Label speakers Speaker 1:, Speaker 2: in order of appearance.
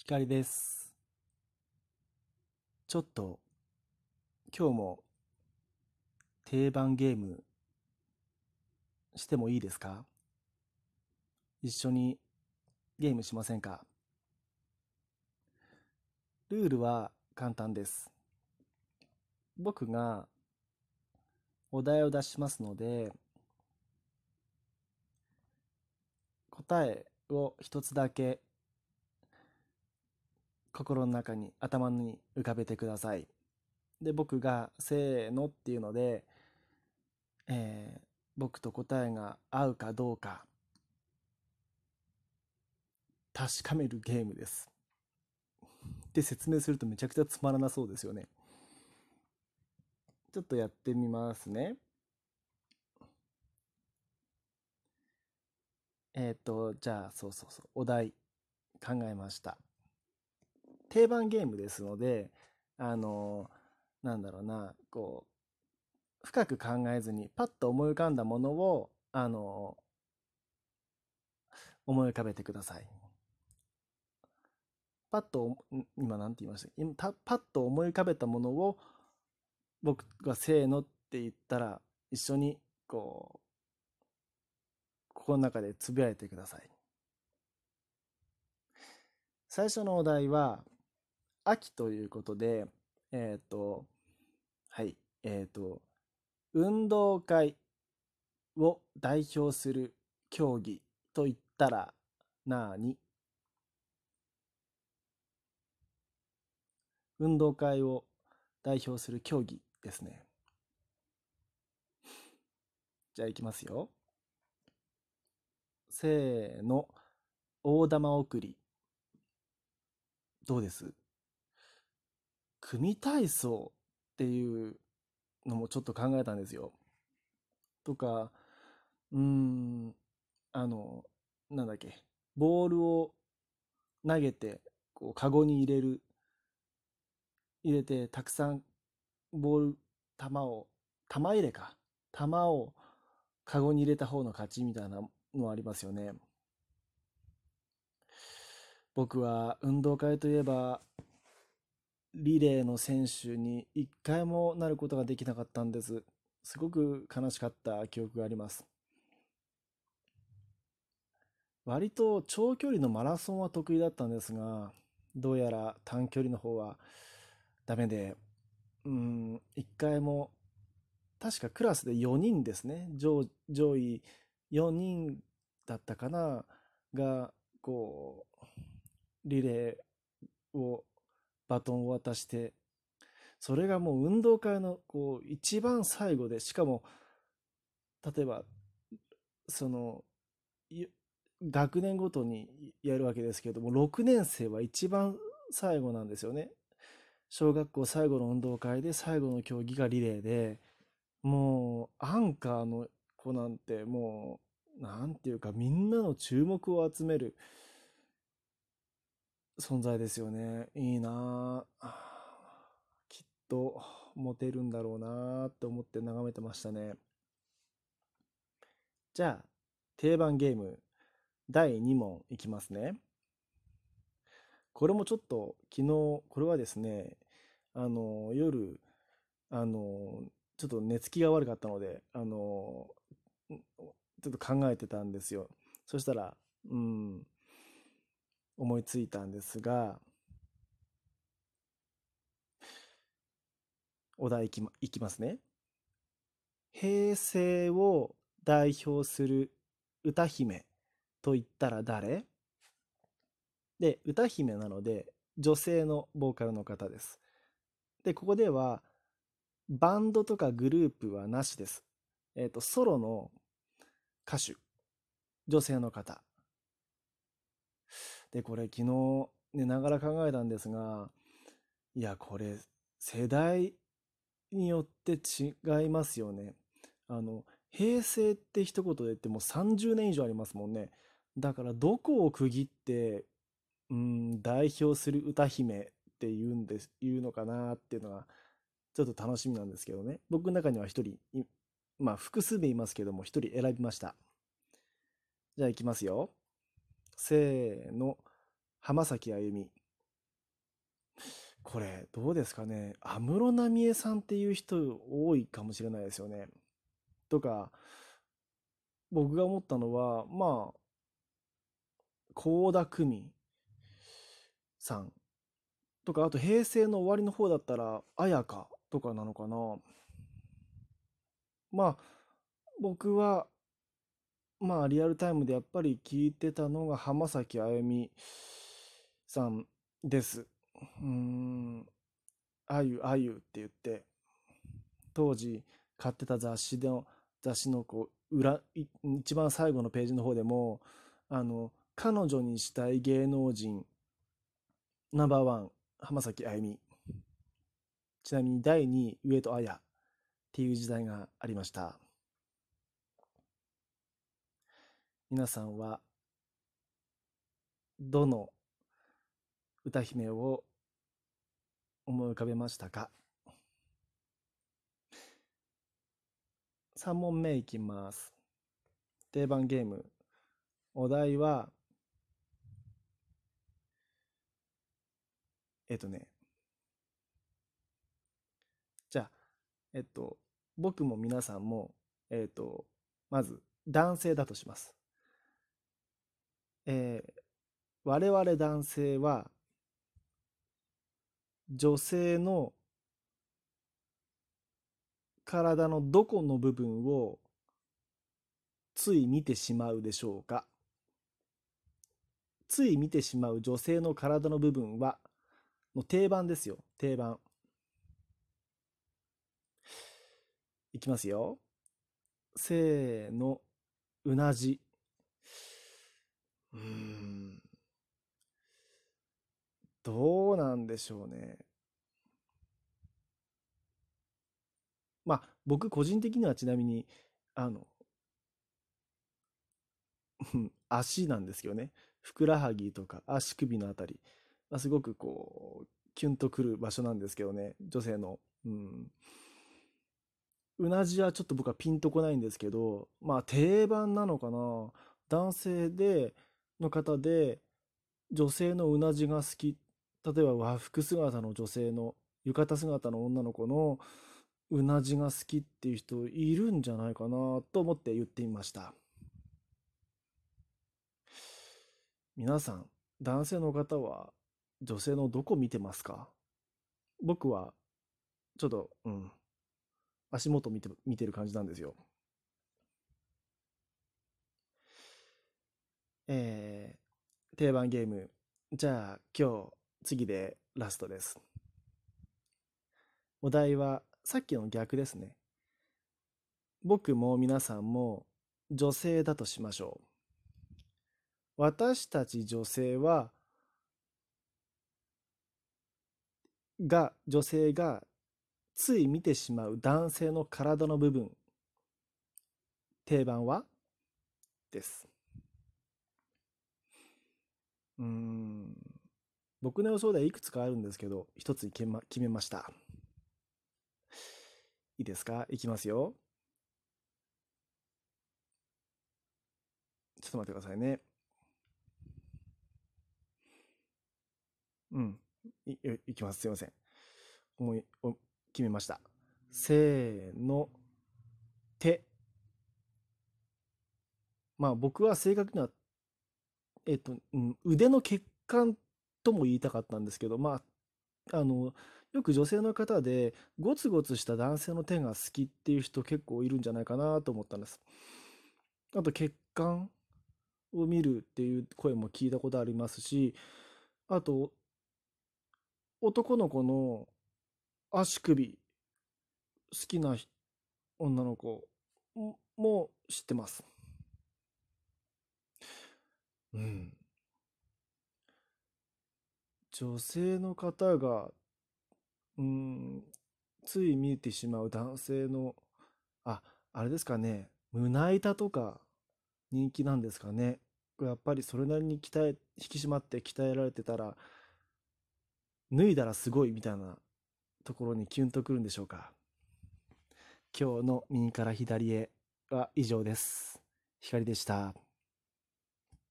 Speaker 1: 光です。ちょっと今日も定番ゲームしてもいいですか？一緒にゲームしませんか？ルールは簡単です。僕がお題を出しますので答えを一つだけ心の中に頭に浮かべてください。で僕が「せーの」っていうので、えー、僕と答えが合うかどうか確かめるゲームです。で説明するとめちゃくちゃつまらなそうですよね。ちょっとやってみますね。えっ、ー、と、じゃあ、そうそうそう、お題考えました。定番ゲームですので、あの、なんだろうな、こう、深く考えずに、パッと思い浮かんだものを、あの、思い浮かべてください。パッと、今何て言いました今パッと思い浮かべたものを、僕がせーのって言ったら、一緒に、こう、心の中でつぶやいてください。最初のお題は、秋ということで、えっ、ー、と、はい、えっ、ー、と、運動会を代表する競技と言ったら何？運動会を代表する競技ですね。じゃあいきますよ。せーの。大玉送り。どうです？組体操っていうのもちょっと考えたんですよ。とか、うーん、あの、なんだっけ、ボールを投げて、こう、カゴに入れる、入れて、たくさんボール、球を、玉入れか。玉をカゴに入れた方の勝ちみたいなのありますよね。僕は運動会といえばリレーの選手に一回もなることができなかったんです。すごく悲しかった記憶があります。割と長距離のマラソンは得意だったんですが、どうやら短距離の方はダメで、うん、一回も、確かクラスで4人ですね、上上位4人だったかな、が、こう、リレーをバトンを渡して、それがもう運動会のこう一番最後で、しかも、例えば、その、学年ごとにやるわけですけれども、6年生は一番最後なんですよね。小学校最後の運動会で最後の競技がリレーで、もうアンカーの子なんてもう、なんていうかみんなの注目を集める存在ですよね。いいなきっとモテるんだろうなって思って眺めてましたね。じゃあ、定番ゲーム第2問いきますね。これもちょっと昨日、これはですね、あの、夜、あの、ちょっと寝つきが悪かったので、あの、ちょっと考えてたんですよ。そしたら、うん、思いついたんですが、お題いきまいきますね。平成を代表する歌姫と言ったら誰？で、歌姫なので女性のボーカルの方です。で、ここではバンドとかグループはなしです。えっ、ー、と、ソロの歌手、女性の方で、これ昨日寝ながら考えたんですが、いや、これ世代によって違いますよね。あの、平成って一言で言っても30年以上ありますもんね。だからどこを区切って、うん、代表する歌姫って言うんです、言うのかなっていうのが、ちょっと楽しみなんですけどね。僕の中には一人、まあ複数名いますけども、一人選びました。じゃあ行きますよ。せーの、浜崎あゆみ。これ、どうですかね。安室奈美恵さんっていう人多いかもしれないですよね。とか、僕が思ったのは、まあ、倖田來未さんとか、あと平成の終わりの方だったら、綾香とかなのかな。まあ、僕は、まあ、リアルタイムでやっぱり聞いてたのが浜崎あゆみさんです。うん、あゆあゆって言って、当時買ってた雑誌の、雑誌のこう、裏、一番最後のページの方でも、あの、彼女にしたい芸能人、ナンバーワン、浜崎あゆみ。ちなみに第2位、上戸彩っていう時代がありました。皆さんは、どの歌姫を思い浮かべましたか ?3 問目いきます。定番ゲーム。お題は、えっとね、じゃあ、えっと、僕も皆さんも、えっと、まず男性だとします。えー、我々男性は女性の体のどこの部分をつい見てしまうでしょうか。つい見てしまう女性の体の部分はの定番ですよ。定番。いきますよ。せーのうなじ。うんどうなんでしょうね。まあ、僕個人的にはちなみに、あの、足なんですけどね。ふくらはぎとか足首のあたり、まあ、すごくこう、キュンとくる場所なんですけどね。女性の。うん。うなじはちょっと僕はピンとこないんですけど、まあ定番なのかな。男性で、の方で、女性のうなじが好き。例えば和服姿の女性の浴衣姿の女の子のうなじが好きっていう人いるんじゃないかなと思って言ってみました。皆さん男性の方は女性のどこ見てますか？僕はちょっとうん。足元見て見てる感じなんですよ。えー、定番ゲームじゃあ今日次でラストです。お題はさっきの逆ですね。僕も皆さんも女性だとしましょう。私たち女性は、が、女性がつい見てしまう男性の体の部分、定番は？です。うん。僕の予想ではいくつかあるんですけど、一つ決めました。いいですか？いきますよ。ちょっと待ってくださいね。うん。い、いいきます。すいません。思い、お決めました。せーの、手。まあ僕は正確には、えっと、うん、腕の血管とも言いたかったんですけど、まあ、あの、よく女性の方でゴツゴツした男性の手が好きっていう人結構いるんじゃないかなと思ったんです。あと血管を見るっていう声も聞いたことありますし、あと男の子の足首好きな女の子も知ってます。うん。女性の方が、うん、つい見えてしまう男性の、あ、あれですかね、胸板とか人気なんですかね。やっぱりそれなりに鍛え、引き締まって鍛えられてたら、脱いだらすごいみたいなところにキュンとくるんでしょうか。今日の右から左へは以上です。光でした。